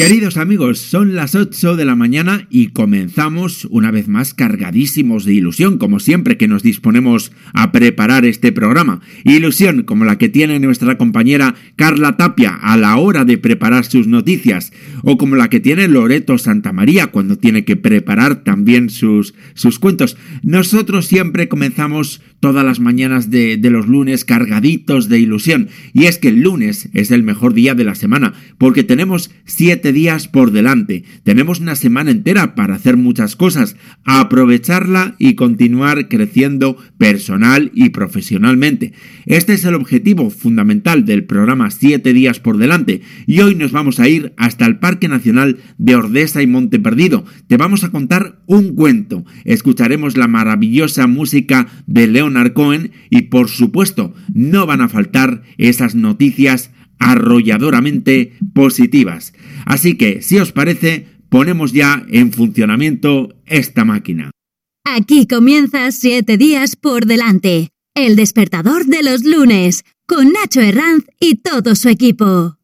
Queridos amigos, son las 8 de la mañana y comenzamos una vez más cargadísimos de ilusión, como siempre que nos disponemos a preparar este programa. Ilusión como la que tiene nuestra compañera Carla Tapia a la hora de preparar sus noticias, o como la que tiene Loreto Santamaría cuando tiene que preparar también sus, sus cuentos. Nosotros siempre comenzamos todas las mañanas de, los lunes cargaditos de ilusión, y es que el lunes es el mejor día de la semana, porque tenemos días por delante. Tenemos una semana entera para hacer muchas cosas, aprovecharla y continuar creciendo personal y profesionalmente. Este es el objetivo fundamental del programa 7 días por delante y hoy nos vamos a ir hasta el Parque Nacional de Ordesa y Monte Perdido. Te vamos a contar un cuento, escucharemos la maravillosa música de Leonard Cohen y por supuesto no van a faltar esas noticias arrolladoramente positivas. Así que, si os parece, ponemos ya en funcionamiento esta máquina. Aquí comienza siete días por delante. El despertador de los lunes, con Nacho Herranz y todo su equipo.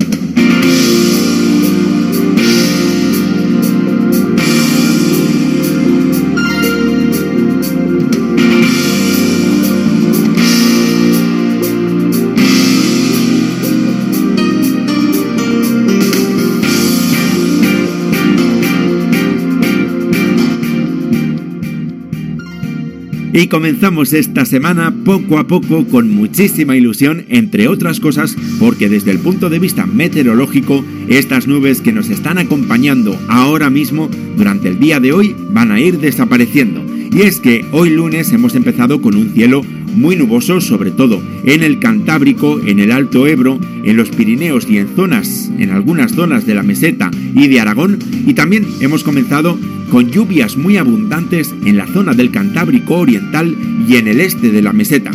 Y comenzamos esta semana poco a poco con muchísima ilusión, entre otras cosas, porque desde el punto de vista meteorológico, estas nubes que nos están acompañando ahora mismo durante el día de hoy van a ir desapareciendo. Y es que hoy lunes hemos empezado con un cielo muy nuboso, sobre todo en el Cantábrico, en el Alto Ebro, en los Pirineos y en zonas, en algunas zonas de la meseta y de Aragón. Y también hemos comenzado con lluvias muy abundantes en la zona del Cantábrico Oriental y en el este de la meseta.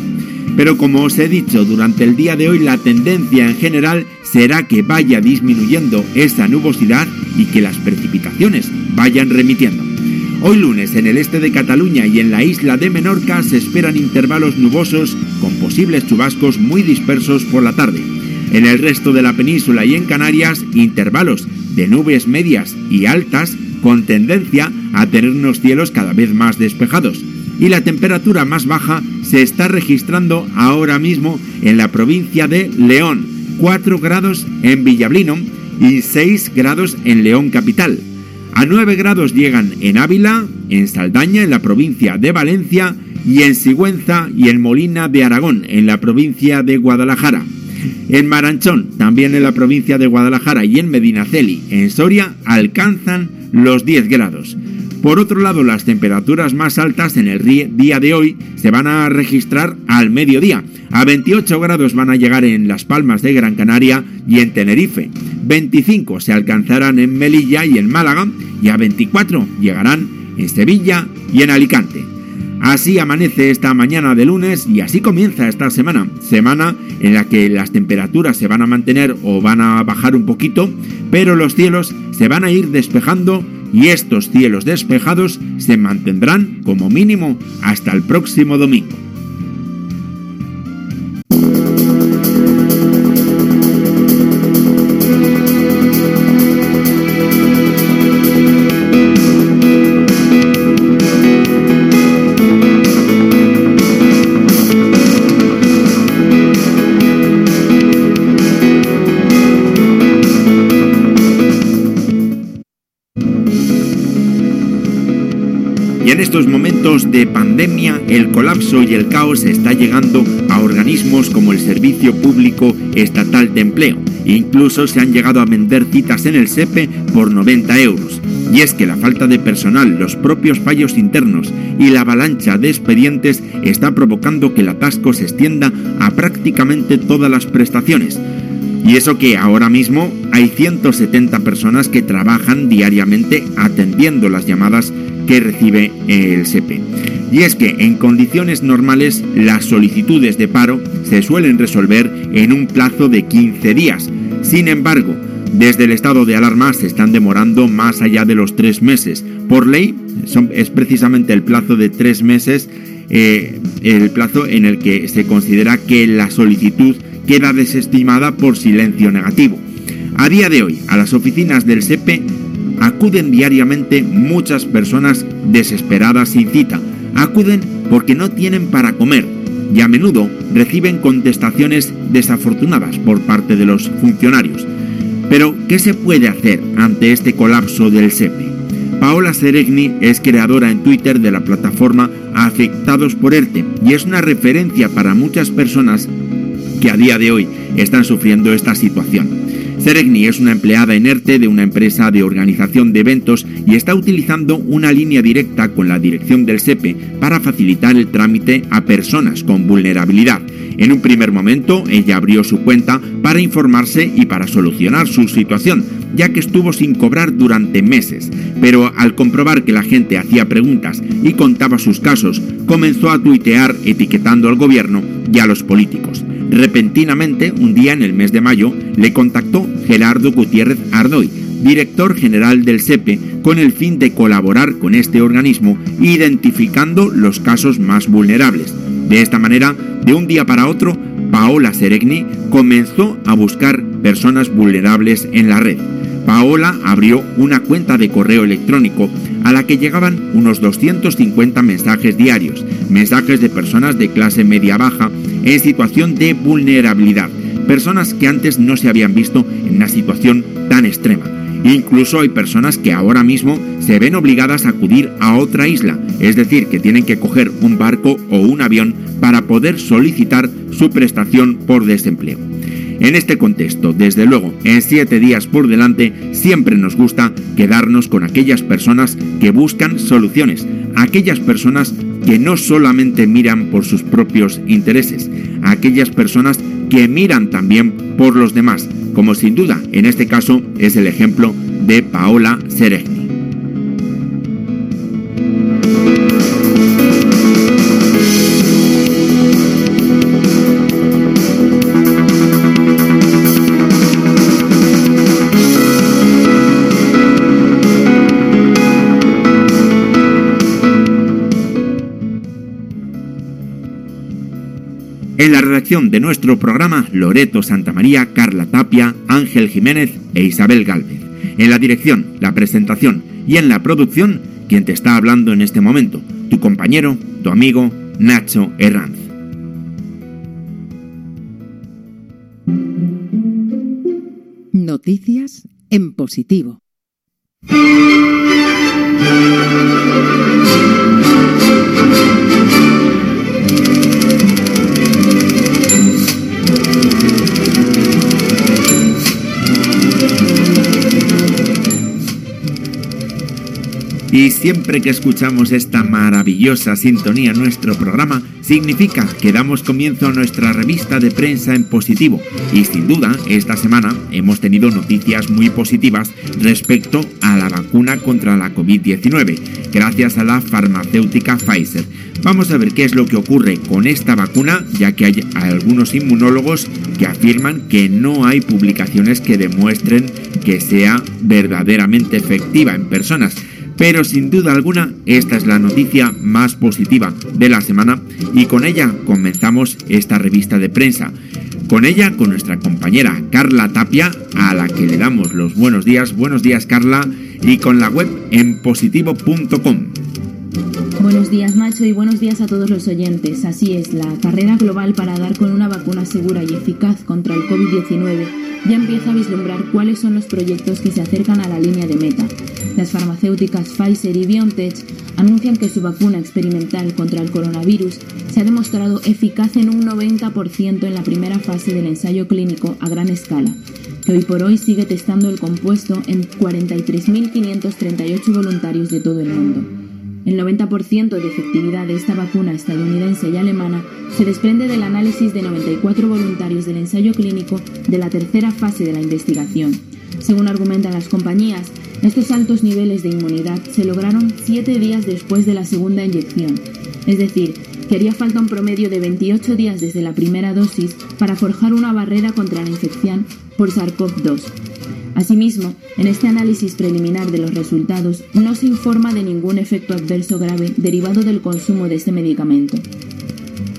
Pero como os he dicho durante el día de hoy, la tendencia en general será que vaya disminuyendo esa nubosidad y que las precipitaciones vayan remitiendo. Hoy lunes en el este de Cataluña y en la isla de Menorca se esperan intervalos nubosos con posibles chubascos muy dispersos por la tarde. En el resto de la península y en Canarias, intervalos de nubes medias y altas con tendencia a tener unos cielos cada vez más despejados. Y la temperatura más baja se está registrando ahora mismo en la provincia de León, 4 grados en Villablino y 6 grados en León capital. A 9 grados llegan en Ávila, en Saldaña, en la provincia de Valencia, y en Sigüenza y en Molina de Aragón, en la provincia de Guadalajara. En Maranchón, también en la provincia de Guadalajara, y en Medinaceli, en Soria, alcanzan los 10 grados. Por otro lado, las temperaturas más altas en el día de hoy se van a registrar al mediodía. A 28 grados van a llegar en Las Palmas de Gran Canaria y en Tenerife. 25 se alcanzarán en Melilla y en Málaga y a 24 llegarán en Sevilla y en Alicante. Así amanece esta mañana de lunes y así comienza esta semana. Semana en la que las temperaturas se van a mantener o van a bajar un poquito, pero los cielos se van a ir despejando y estos cielos despejados se mantendrán como mínimo hasta el próximo domingo. De pandemia, el colapso y el caos está llegando a organismos como el Servicio Público Estatal de Empleo. Incluso se han llegado a vender citas en el SEPE por 90 euros. Y es que la falta de personal, los propios fallos internos y la avalancha de expedientes está provocando que el atasco se extienda a prácticamente todas las prestaciones. Y eso que ahora mismo hay 170 personas que trabajan diariamente atendiendo las llamadas que recibe el SEPE. Y es que en condiciones normales las solicitudes de paro se suelen resolver en un plazo de 15 días. Sin embargo, desde el estado de alarma se están demorando más allá de los tres meses. Por ley es precisamente el plazo de tres meses eh, el plazo en el que se considera que la solicitud queda desestimada por silencio negativo. A día de hoy, a las oficinas del SEPE acuden diariamente muchas personas desesperadas sin cita. Acuden porque no tienen para comer y a menudo reciben contestaciones desafortunadas por parte de los funcionarios. Pero, ¿qué se puede hacer ante este colapso del SEPE? Paola Seregni es creadora en Twitter de la plataforma Afectados por ERTE y es una referencia para muchas personas que a día de hoy están sufriendo esta situación. Ceregni es una empleada inerte de una empresa de organización de eventos y está utilizando una línea directa con la dirección del SEPE para facilitar el trámite a personas con vulnerabilidad. En un primer momento, ella abrió su cuenta para informarse y para solucionar su situación, ya que estuvo sin cobrar durante meses. Pero al comprobar que la gente hacía preguntas y contaba sus casos, comenzó a tuitear etiquetando al gobierno y a los políticos. Repentinamente, un día en el mes de mayo, le contactó Gerardo Gutiérrez Ardoy, director general del SEPE, con el fin de colaborar con este organismo identificando los casos más vulnerables. De esta manera, de un día para otro, Paola Seregni comenzó a buscar personas vulnerables en la red. Paola abrió una cuenta de correo electrónico a la que llegaban unos 250 mensajes diarios, mensajes de personas de clase media-baja en situación de vulnerabilidad, personas que antes no se habían visto en una situación tan extrema. Incluso hay personas que ahora mismo se ven obligadas a acudir a otra isla, es decir, que tienen que coger un barco o un avión para poder solicitar su prestación por desempleo. En este contexto, desde luego, en siete días por delante, siempre nos gusta quedarnos con aquellas personas que buscan soluciones, aquellas personas que no solamente miran por sus propios intereses, aquellas personas que miran también por los demás, como sin duda en este caso es el ejemplo de Paola Seregni. En la redacción de nuestro programa, Loreto Santamaría, Carla Tapia, Ángel Jiménez e Isabel Galvez. En la dirección, la presentación y en la producción, quien te está hablando en este momento, tu compañero, tu amigo, Nacho Herranz. Noticias en positivo. Y siempre que escuchamos esta maravillosa sintonía en nuestro programa, significa que damos comienzo a nuestra revista de prensa en positivo. Y sin duda, esta semana hemos tenido noticias muy positivas respecto a la vacuna contra la COVID-19, gracias a la farmacéutica Pfizer. Vamos a ver qué es lo que ocurre con esta vacuna, ya que hay algunos inmunólogos que afirman que no hay publicaciones que demuestren que sea verdaderamente efectiva en personas. Pero sin duda alguna, esta es la noticia más positiva de la semana y con ella comenzamos esta revista de prensa. Con ella, con nuestra compañera Carla Tapia, a la que le damos los buenos días. Buenos días, Carla, y con la web en positivo.com. Buenos días Nacho y buenos días a todos los oyentes. Así es, la carrera global para dar con una vacuna segura y eficaz contra el COVID-19 ya empieza a vislumbrar cuáles son los proyectos que se acercan a la línea de meta. Las farmacéuticas Pfizer y BioNTech anuncian que su vacuna experimental contra el coronavirus se ha demostrado eficaz en un 90% en la primera fase del ensayo clínico a gran escala, que hoy por hoy sigue testando el compuesto en 43.538 voluntarios de todo el mundo. El 90% de efectividad de esta vacuna estadounidense y alemana se desprende del análisis de 94 voluntarios del ensayo clínico de la tercera fase de la investigación. Según argumentan las compañías, estos altos niveles de inmunidad se lograron siete días después de la segunda inyección, es decir, que haría falta un promedio de 28 días desde la primera dosis para forjar una barrera contra la infección por SARS-CoV-2. Asimismo, en este análisis preliminar de los resultados no se informa de ningún efecto adverso grave derivado del consumo de este medicamento.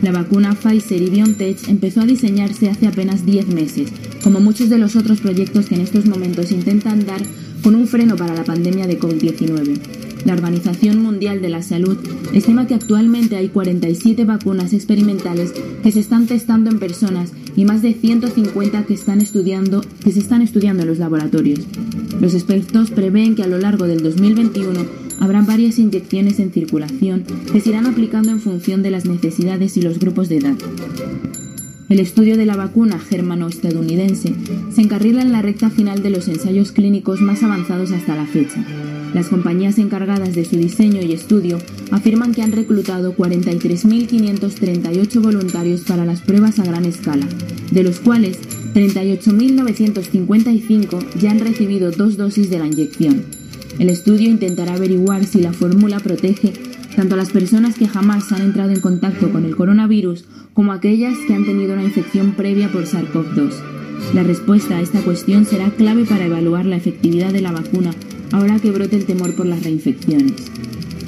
La vacuna Pfizer y BioNTech empezó a diseñarse hace apenas 10 meses, como muchos de los otros proyectos que en estos momentos intentan dar con un freno para la pandemia de COVID-19. La Organización Mundial de la Salud estima que actualmente hay 47 vacunas experimentales que se están testando en personas y más de 150 que, están estudiando, que se están estudiando en los laboratorios. Los expertos prevén que a lo largo del 2021 habrá varias inyecciones en circulación que se irán aplicando en función de las necesidades y los grupos de edad. El estudio de la vacuna germano-estadounidense se encarrila en la recta final de los ensayos clínicos más avanzados hasta la fecha. Las compañías encargadas de su diseño y estudio afirman que han reclutado 43.538 voluntarios para las pruebas a gran escala, de los cuales 38.955 ya han recibido dos dosis de la inyección. El estudio intentará averiguar si la fórmula protege tanto a las personas que jamás han entrado en contacto con el coronavirus como a aquellas que han tenido una infección previa por SARS-CoV-2. La respuesta a esta cuestión será clave para evaluar la efectividad de la vacuna ahora que brote el temor por las reinfecciones.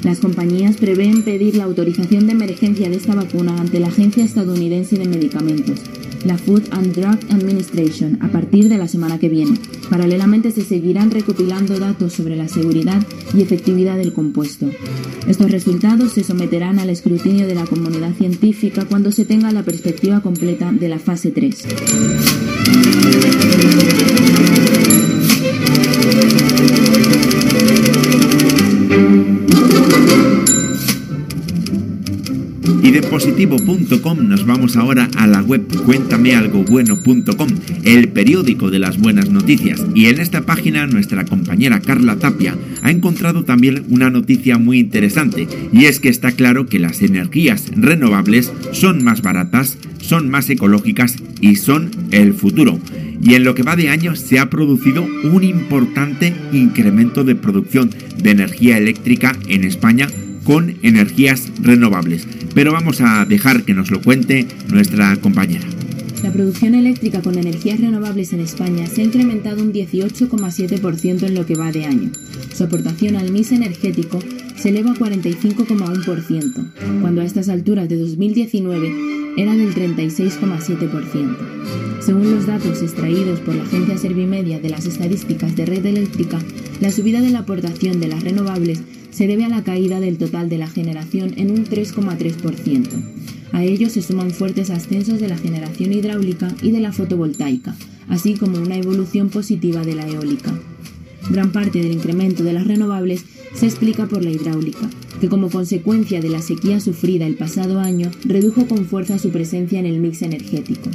Las compañías prevén pedir la autorización de emergencia de esta vacuna ante la Agencia Estadounidense de Medicamentos, la Food and Drug Administration a partir de la semana que viene. Paralelamente se seguirán recopilando datos sobre la seguridad y efectividad del compuesto. Estos resultados se someterán al escrutinio de la comunidad científica cuando se tenga la perspectiva completa de la fase 3. positivo.com nos vamos ahora a la web cuéntamealgobueno.com, el periódico de las buenas noticias. Y en esta página nuestra compañera Carla Tapia ha encontrado también una noticia muy interesante, y es que está claro que las energías renovables son más baratas, son más ecológicas y son el futuro. Y en lo que va de año se ha producido un importante incremento de producción de energía eléctrica en España con energías renovables. Pero vamos a dejar que nos lo cuente nuestra compañera. La producción eléctrica con energías renovables en España se ha incrementado un 18,7% en lo que va de año. Su aportación al mix energético se eleva a 45,1%, cuando a estas alturas de 2019 era del 36,7%. Según los datos extraídos por la agencia Servimedia de las estadísticas de red eléctrica, la subida de la aportación de las renovables se debe a la caída del total de la generación en un 3,3%. A ello se suman fuertes ascensos de la generación hidráulica y de la fotovoltaica, así como una evolución positiva de la eólica. Gran parte del incremento de las renovables se explica por la hidráulica, que como consecuencia de la sequía sufrida el pasado año redujo con fuerza su presencia en el mix energético.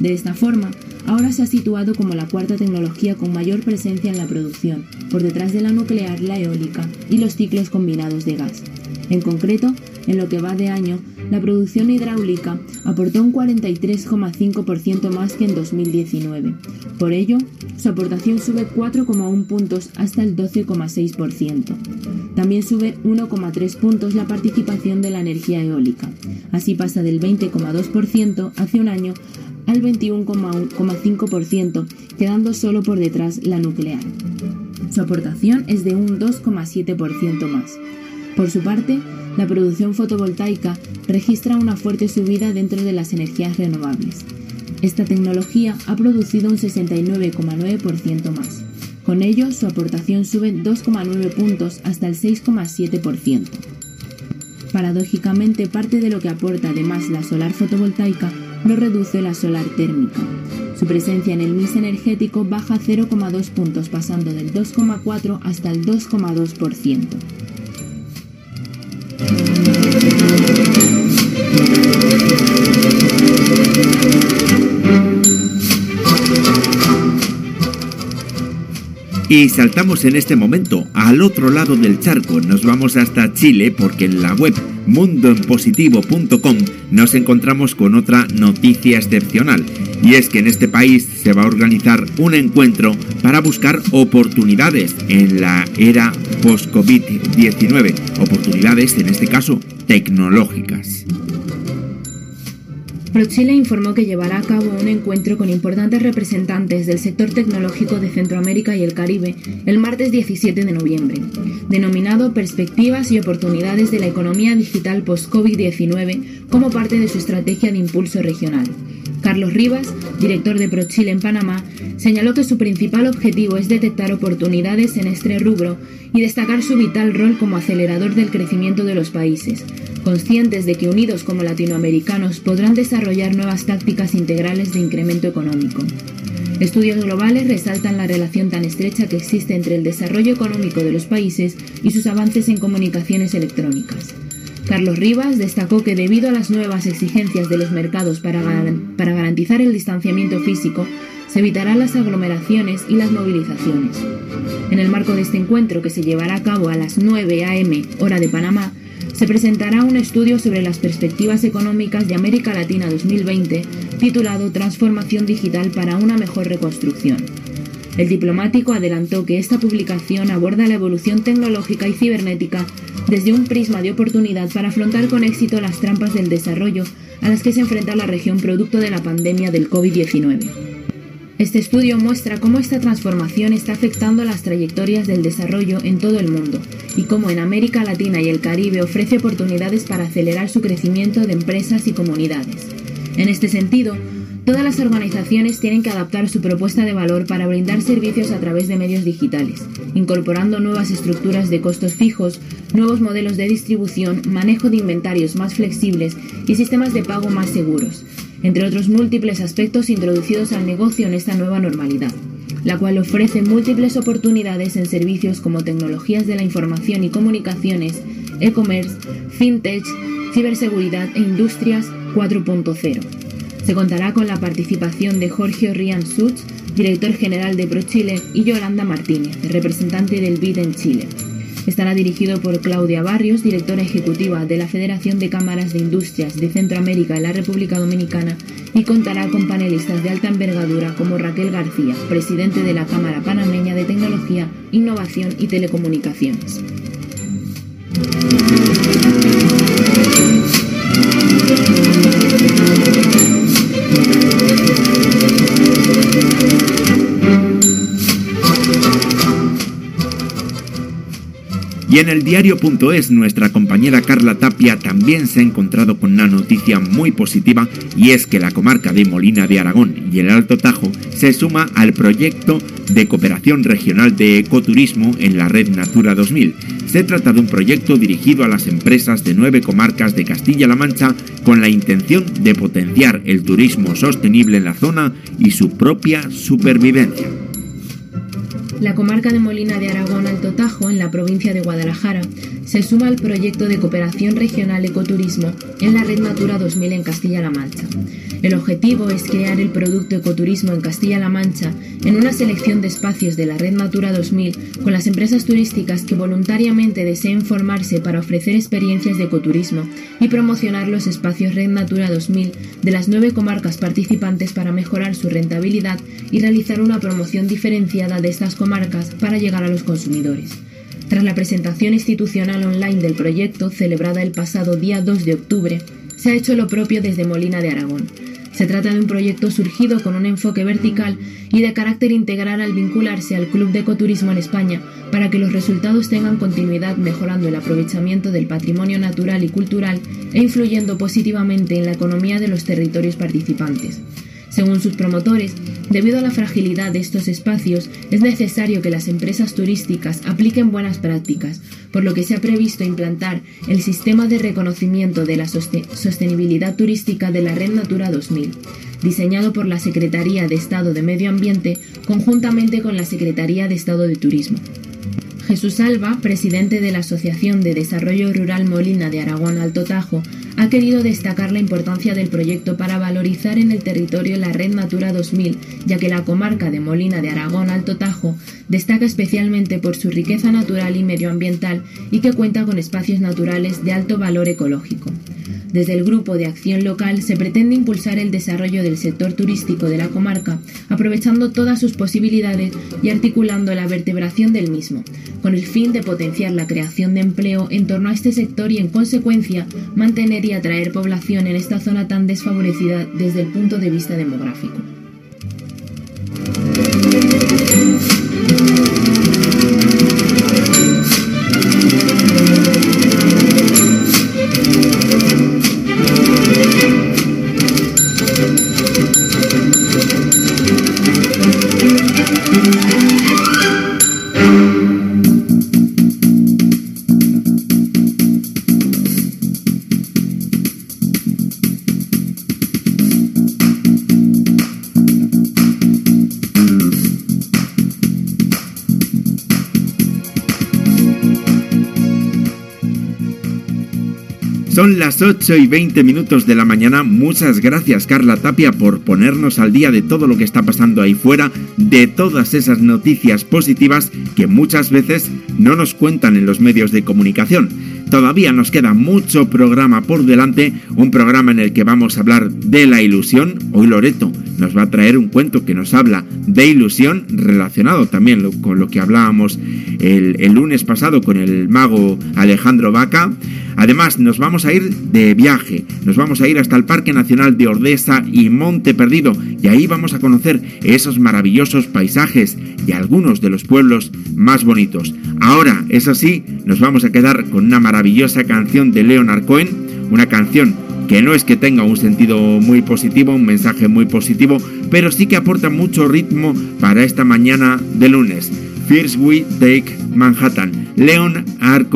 De esta forma, ahora se ha situado como la cuarta tecnología con mayor presencia en la producción, por detrás de la nuclear, la eólica y los ciclos combinados de gas. En concreto, en lo que va de año, la producción hidráulica aportó un 43,5% más que en 2019. Por ello, su aportación sube 4,1 puntos hasta el 12,6%. También sube 1,3 puntos la participación de la energía eólica. Así pasa del 20,2% hace un año al 21,5%, quedando solo por detrás la nuclear. Su aportación es de un 2,7% más. Por su parte, la producción fotovoltaica registra una fuerte subida dentro de las energías renovables. Esta tecnología ha producido un 69,9% más. Con ello, su aportación sube 2,9 puntos hasta el 6,7%. Paradójicamente, parte de lo que aporta además la solar fotovoltaica lo reduce la solar térmica. Su presencia en el mix energético baja 0,2 puntos pasando del 2,4 hasta el 2,2%. Y saltamos en este momento al otro lado del charco, nos vamos hasta Chile porque en la web mundoenpositivo.com nos encontramos con otra noticia excepcional. Y es que en este país se va a organizar un encuentro para buscar oportunidades en la era post-COVID-19, oportunidades en este caso tecnológicas. ProChile informó que llevará a cabo un encuentro con importantes representantes del sector tecnológico de Centroamérica y el Caribe el martes 17 de noviembre, denominado Perspectivas y oportunidades de la economía digital post-COVID-19 como parte de su estrategia de impulso regional. Carlos Rivas, director de ProChile en Panamá, señaló que su principal objetivo es detectar oportunidades en este rubro y destacar su vital rol como acelerador del crecimiento de los países, conscientes de que unidos como latinoamericanos podrán desarrollar nuevas tácticas integrales de incremento económico. Estudios globales resaltan la relación tan estrecha que existe entre el desarrollo económico de los países y sus avances en comunicaciones electrónicas. Carlos Rivas destacó que debido a las nuevas exigencias de los mercados para, garantizar el distanciamiento físico, se evitarán las aglomeraciones y las movilizaciones. En el marco de este encuentro, que se llevará a cabo a las 9 a.m. hora de Panamá, se presentará un estudio sobre las perspectivas económicas de América Latina 2020 titulado Transformación Digital para una mejor reconstrucción. El diplomático adelantó que esta publicación aborda la evolución tecnológica y cibernética desde un prisma de oportunidad para afrontar con éxito las trampas del desarrollo a las que se enfrenta la región producto de la pandemia del COVID-19. Este estudio muestra cómo esta transformación está afectando las trayectorias del desarrollo en todo el mundo y cómo en América Latina y el Caribe ofrece oportunidades para acelerar su crecimiento de empresas y comunidades. En este sentido, Todas las organizaciones tienen que adaptar su propuesta de valor para brindar servicios a través de medios digitales, incorporando nuevas estructuras de costos fijos, nuevos modelos de distribución, manejo de inventarios más flexibles y sistemas de pago más seguros, entre otros múltiples aspectos introducidos al negocio en esta nueva normalidad, la cual ofrece múltiples oportunidades en servicios como tecnologías de la información y comunicaciones, e-commerce, fintech, ciberseguridad e industrias 4.0. Se contará con la participación de Jorge Rian Such, director general de ProChile, y Yolanda Martínez, representante del BID en Chile. Estará dirigido por Claudia Barrios, directora ejecutiva de la Federación de Cámaras de Industrias de Centroamérica y la República Dominicana, y contará con panelistas de alta envergadura como Raquel García, presidente de la Cámara Panameña de Tecnología, Innovación y Telecomunicaciones. Y en el diario.es nuestra compañera Carla Tapia también se ha encontrado con una noticia muy positiva y es que la comarca de Molina de Aragón y el Alto Tajo se suma al proyecto de cooperación regional de ecoturismo en la red Natura 2000. Se trata de un proyecto dirigido a las empresas de nueve comarcas de Castilla-La Mancha con la intención de potenciar el turismo sostenible en la zona y su propia supervivencia. La comarca de Molina de Aragón Alto Tajo, en la provincia de Guadalajara, se suma al proyecto de cooperación regional ecoturismo en la Red Natura 2000 en Castilla-La Mancha. El objetivo es crear el producto ecoturismo en Castilla-La Mancha en una selección de espacios de la Red Natura 2000 con las empresas turísticas que voluntariamente deseen formarse para ofrecer experiencias de ecoturismo y promocionar los espacios Red Natura 2000 de las nueve comarcas participantes para mejorar su rentabilidad y realizar una promoción diferenciada de estas comarcas para llegar a los consumidores. Tras la presentación institucional online del proyecto, celebrada el pasado día 2 de octubre, se ha hecho lo propio desde Molina de Aragón. Se trata de un proyecto surgido con un enfoque vertical y de carácter integral al vincularse al Club de Ecoturismo en España para que los resultados tengan continuidad mejorando el aprovechamiento del patrimonio natural y cultural e influyendo positivamente en la economía de los territorios participantes. Según sus promotores, debido a la fragilidad de estos espacios, es necesario que las empresas turísticas apliquen buenas prácticas, por lo que se ha previsto implantar el sistema de reconocimiento de la sostenibilidad turística de la Red Natura 2000, diseñado por la Secretaría de Estado de Medio Ambiente conjuntamente con la Secretaría de Estado de Turismo. Jesús Alba, presidente de la Asociación de Desarrollo Rural Molina de Aragón Alto Tajo, ha querido destacar la importancia del proyecto para valorizar en el territorio la Red Natura 2000, ya que la comarca de Molina de Aragón Alto Tajo destaca especialmente por su riqueza natural y medioambiental y que cuenta con espacios naturales de alto valor ecológico. Desde el Grupo de Acción Local se pretende impulsar el desarrollo del sector turístico de la comarca, aprovechando todas sus posibilidades y articulando la vertebración del mismo, con el fin de potenciar la creación de empleo en torno a este sector y, en consecuencia, mantener y atraer población en esta zona tan desfavorecida desde el punto de vista demográfico. Las 8 y 20 minutos de la mañana. Muchas gracias Carla Tapia por ponernos al día de todo lo que está pasando ahí fuera, de todas esas noticias positivas que muchas veces no nos cuentan en los medios de comunicación. Todavía nos queda mucho programa por delante, un programa en el que vamos a hablar de la ilusión. Hoy Loreto nos va a traer un cuento que nos habla de ilusión relacionado también con lo que hablábamos el, el lunes pasado con el mago Alejandro Vaca. Además, nos vamos a ir de viaje, nos vamos a ir hasta el Parque Nacional de Ordesa y Monte Perdido y ahí vamos a conocer esos maravillosos paisajes y algunos de los pueblos más bonitos. Ahora, eso sí, nos vamos a quedar con una maravillosa canción de Leonard Cohen, una canción que no es que tenga un sentido muy positivo, un mensaje muy positivo, pero sí que aporta mucho ritmo para esta mañana de lunes. First We Take Manhattan, Leon R.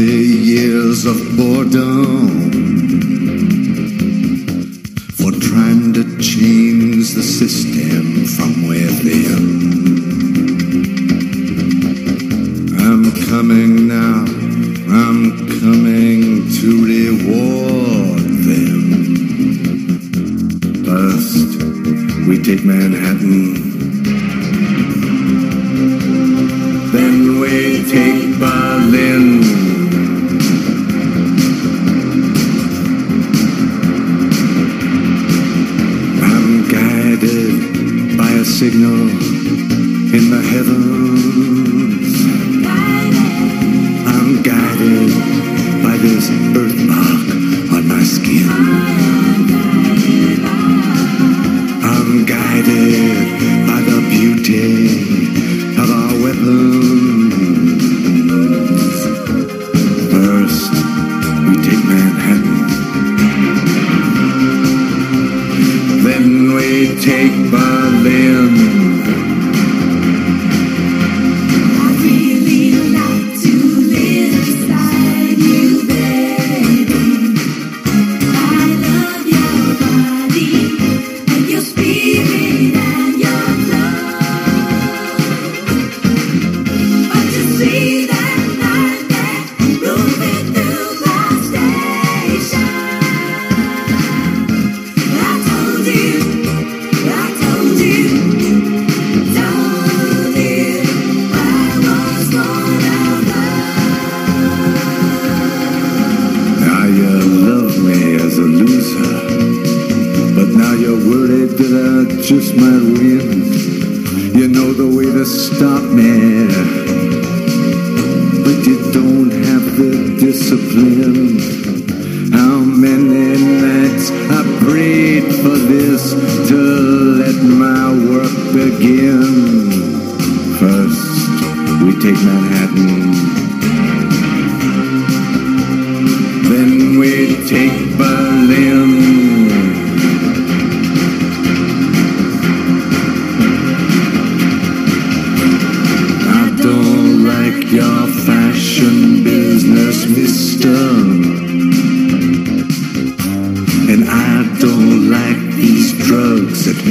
say years of boredom for trying to change the system.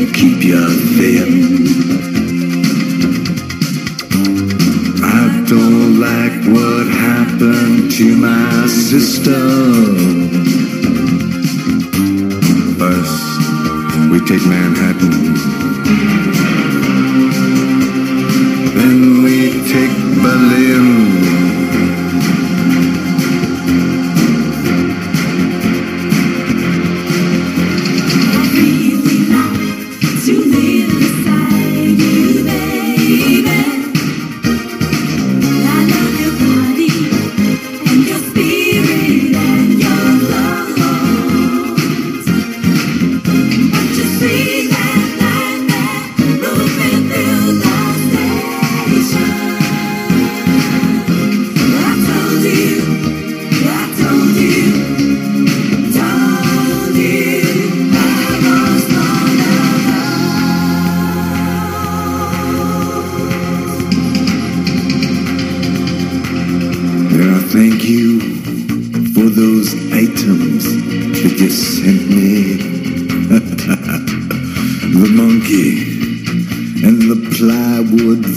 Keep you thin. I don't like what happened to my sister. First, we take Manhattan.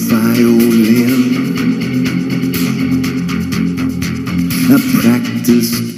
Violin. I practiced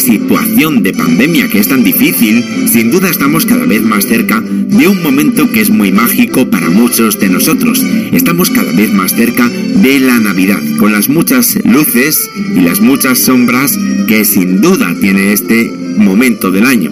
situación de pandemia que es tan difícil, sin duda estamos cada vez más cerca de un momento que es muy mágico para muchos de nosotros. Estamos cada vez más cerca de la Navidad, con las muchas luces y las muchas sombras que sin duda tiene este momento del año.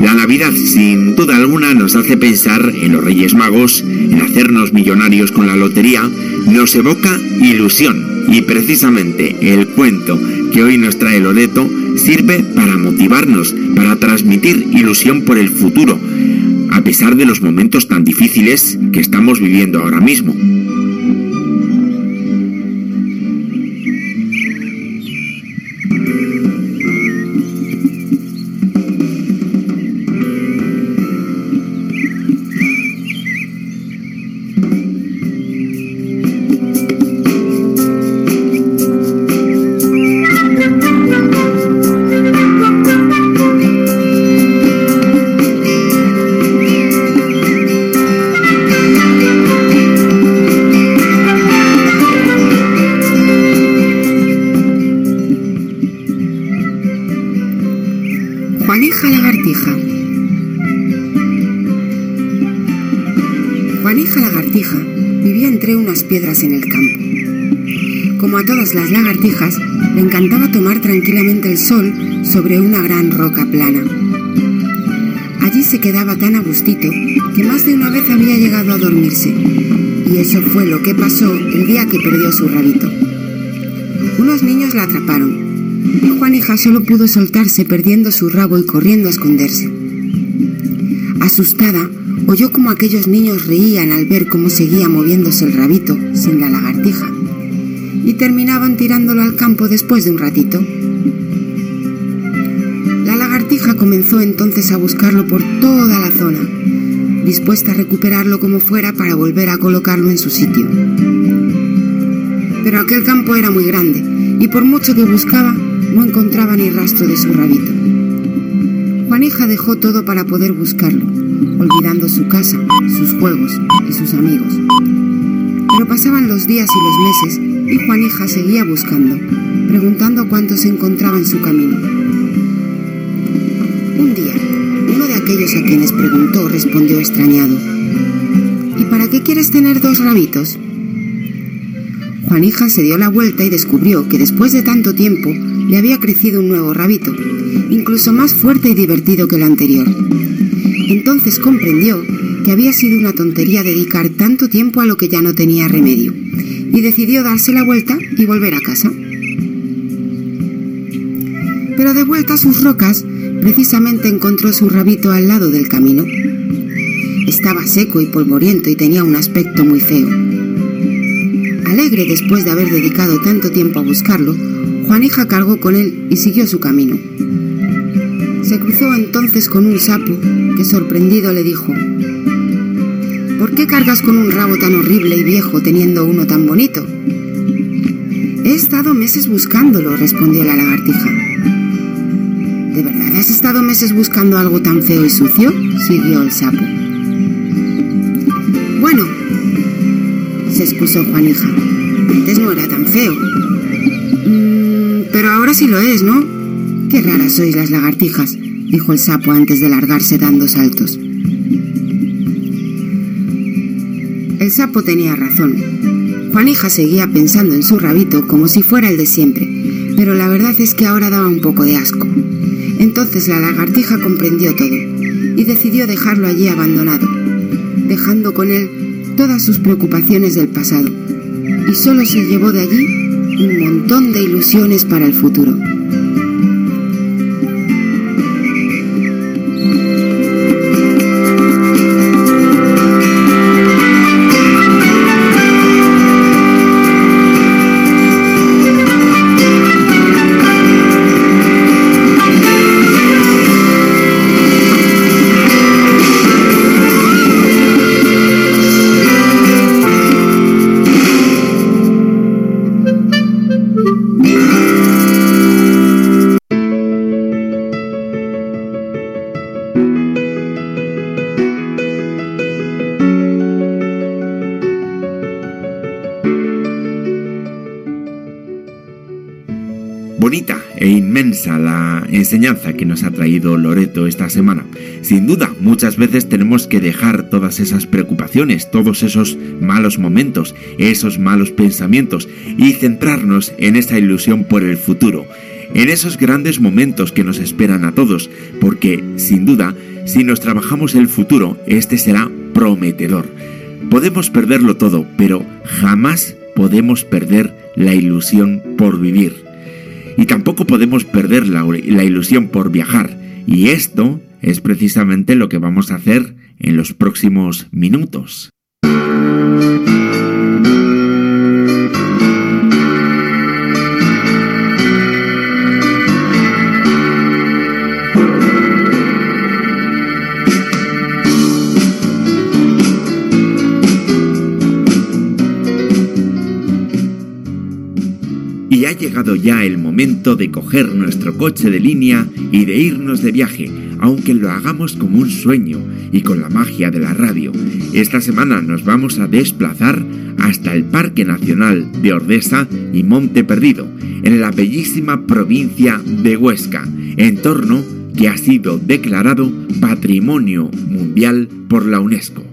La Navidad, sin duda alguna, nos hace pensar en los Reyes Magos, en hacernos millonarios con la lotería, nos evoca ilusión. Y precisamente el cuento que hoy nos trae Loreto sirve para motivarnos, para transmitir ilusión por el futuro, a pesar de los momentos tan difíciles que estamos viviendo ahora mismo. Las lagartijas, le encantaba tomar tranquilamente el sol sobre una gran roca plana. Allí se quedaba tan a gustito que más de una vez había llegado a dormirse. Y eso fue lo que pasó el día que perdió su rabito. Unos niños la atraparon Juanija solo pudo soltarse perdiendo su rabo y corriendo a esconderse. Asustada, oyó como aquellos niños reían al ver cómo seguía moviéndose el rabito sin la lagartija. Y terminaban tirándolo al campo después de un ratito. La lagartija comenzó entonces a buscarlo por toda la zona, dispuesta a recuperarlo como fuera para volver a colocarlo en su sitio. Pero aquel campo era muy grande y por mucho que buscaba, no encontraba ni rastro de su rabito. Juanija dejó todo para poder buscarlo, olvidando su casa, sus juegos y sus amigos. Pero pasaban los días y los meses y Juanija seguía buscando, preguntando cuántos se encontraba en su camino. Un día, uno de aquellos a quienes preguntó respondió extrañado. ¿Y para qué quieres tener dos rabitos? Juanija se dio la vuelta y descubrió que después de tanto tiempo le había crecido un nuevo rabito, incluso más fuerte y divertido que el anterior. Entonces comprendió que había sido una tontería dedicar tanto tiempo a lo que ya no tenía remedio, y decidió darse la vuelta y volver a casa. Pero de vuelta a sus rocas, precisamente encontró su rabito al lado del camino. Estaba seco y polvoriento y tenía un aspecto muy feo. Alegre después de haber dedicado tanto tiempo a buscarlo, Juanija cargó con él y siguió su camino. Se cruzó entonces con un sapo que sorprendido le dijo, ¿Por qué cargas con un rabo tan horrible y viejo teniendo uno tan bonito? He estado meses buscándolo, respondió la lagartija. ¿De verdad has estado meses buscando algo tan feo y sucio? siguió el sapo. Bueno, se excusó Juanija. Antes no era tan feo. Mm, pero ahora sí lo es, ¿no? Qué raras sois las lagartijas, dijo el sapo antes de largarse dando saltos. El sapo tenía razón. Juanija seguía pensando en su rabito como si fuera el de siempre, pero la verdad es que ahora daba un poco de asco. Entonces la lagartija comprendió todo y decidió dejarlo allí abandonado, dejando con él todas sus preocupaciones del pasado, y solo se llevó de allí un montón de ilusiones para el futuro. Bonita e inmensa la enseñanza que nos ha traído Loreto esta semana. Sin duda, muchas veces tenemos que dejar todas esas preocupaciones, todos esos malos momentos, esos malos pensamientos y centrarnos en esa ilusión por el futuro, en esos grandes momentos que nos esperan a todos, porque sin duda, si nos trabajamos el futuro, este será prometedor. Podemos perderlo todo, pero jamás podemos perder la ilusión por vivir. Y tampoco podemos perder la, la, ilusión por viajar. Y esto es precisamente lo que vamos a hacer en los próximos minutos. Llegado ya el momento de coger nuestro coche de línea y de irnos de viaje, aunque lo hagamos como un sueño y con la magia de la radio. Esta semana nos vamos a desplazar hasta el Parque Nacional de Ordesa y Monte Perdido, en la bellísima provincia de Huesca, entorno que ha sido declarado Patrimonio Mundial por la UNESCO.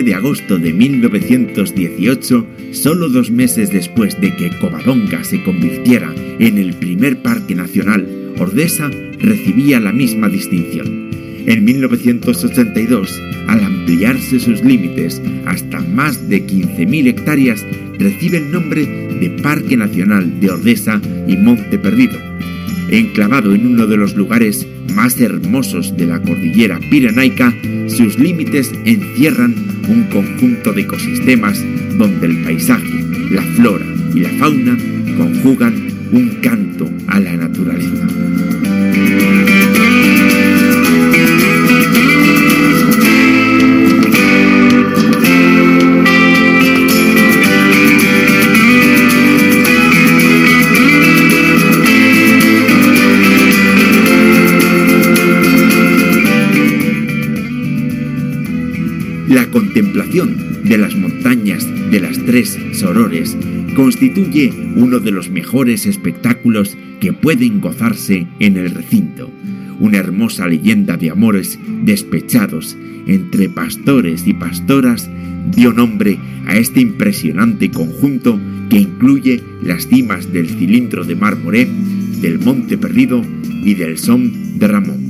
15 de agosto de 1918, solo dos meses después de que Covadonga se convirtiera en el primer parque nacional, Ordesa recibía la misma distinción. En 1982, al ampliarse sus límites hasta más de 15.000 hectáreas, recibe el nombre de Parque Nacional de Ordesa y Monte Perdido. Enclavado en uno de los lugares más hermosos de la cordillera pirenaica, sus límites encierran un conjunto de ecosistemas donde el paisaje, la flora y la fauna conjugan un canto a la naturaleza. La contemplación de las montañas de las tres Sorores constituye uno de los mejores espectáculos que pueden gozarse en el recinto. Una hermosa leyenda de amores despechados entre pastores y pastoras dio nombre a este impresionante conjunto que incluye las cimas del cilindro de Marmoré, del Monte Perdido y del Som de Ramón.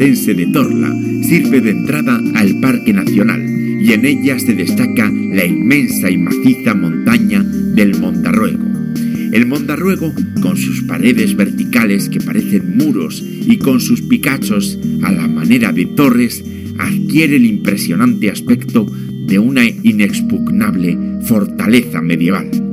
Ostense de Torla sirve de entrada al Parque Nacional y en ella se destaca la inmensa y maciza montaña del Mondarruego. El Mondarruego, con sus paredes verticales que parecen muros y con sus picachos a la manera de torres, adquiere el impresionante aspecto de una inexpugnable fortaleza medieval.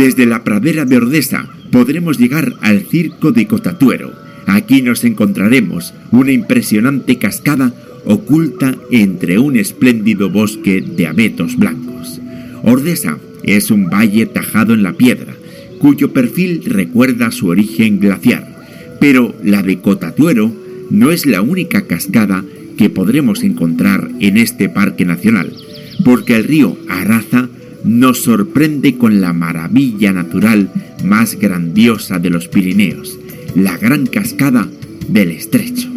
Desde la pradera de Ordesa podremos llegar al circo de Cotatuero. Aquí nos encontraremos una impresionante cascada oculta entre un espléndido bosque de abetos blancos. Ordesa es un valle tajado en la piedra, cuyo perfil recuerda su origen glaciar, pero la de Cotatuero no es la única cascada que podremos encontrar en este parque nacional, porque el río Araza nos sorprende con la maravilla natural más grandiosa de los Pirineos, la gran cascada del estrecho.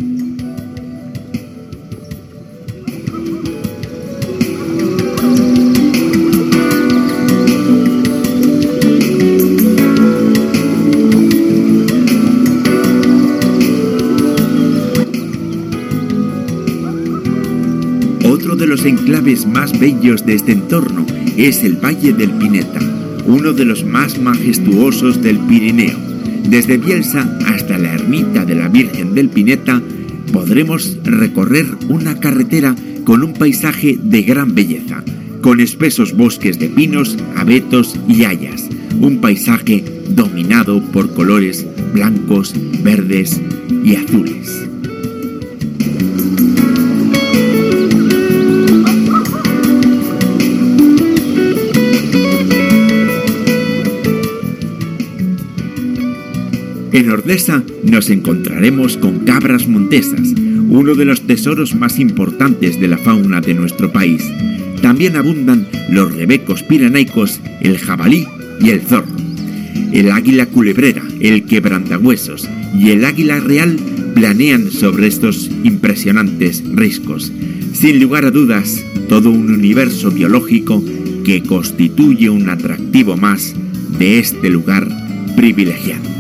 Los enclaves más bellos de este entorno es el Valle del Pineta, uno de los más majestuosos del Pirineo. Desde Bielsa hasta la ermita de la Virgen del Pineta podremos recorrer una carretera con un paisaje de gran belleza, con espesos bosques de pinos, abetos y hayas, un paisaje dominado por colores blancos, verdes y azules. En Ordesa nos encontraremos con cabras montesas, uno de los tesoros más importantes de la fauna de nuestro país. También abundan los rebecos pirenaicos, el jabalí y el zorro. El águila culebrera, el quebrantahuesos y el águila real planean sobre estos impresionantes riscos. Sin lugar a dudas, todo un universo biológico que constituye un atractivo más de este lugar privilegiado.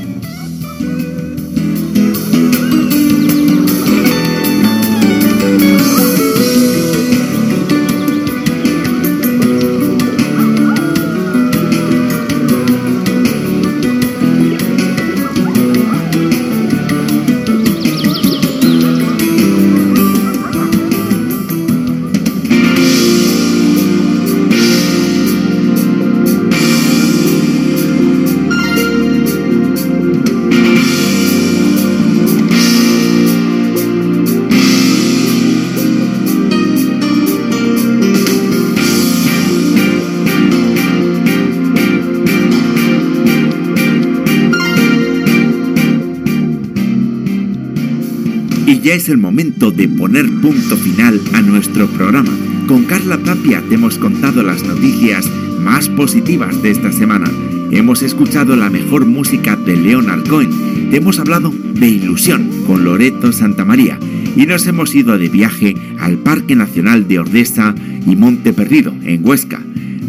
Es el momento de poner punto final a nuestro programa. Con Carla Tapia te hemos contado las noticias más positivas de esta semana. Hemos escuchado la mejor música de Leonard Cohen. Hemos hablado de ilusión con Loreto Santamaría y nos hemos ido de viaje al Parque Nacional de Ordesa y Monte Perdido, en Huesca.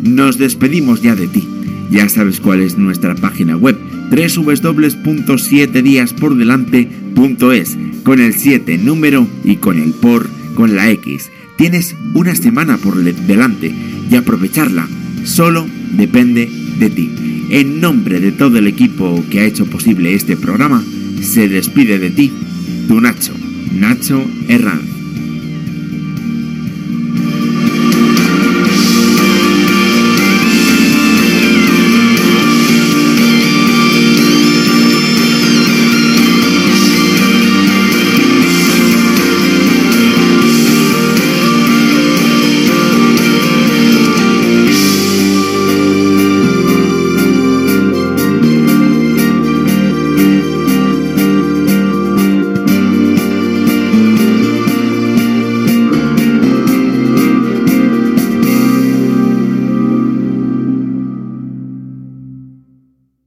Nos despedimos ya de ti. Ya sabes cuál es nuestra página web www.7diaspordelante.es con el 7 número y con el por con la X. Tienes una semana por delante y aprovecharla solo depende de ti. En nombre de todo el equipo que ha hecho posible este programa, se despide de ti, tu Nacho, Nacho Herranz.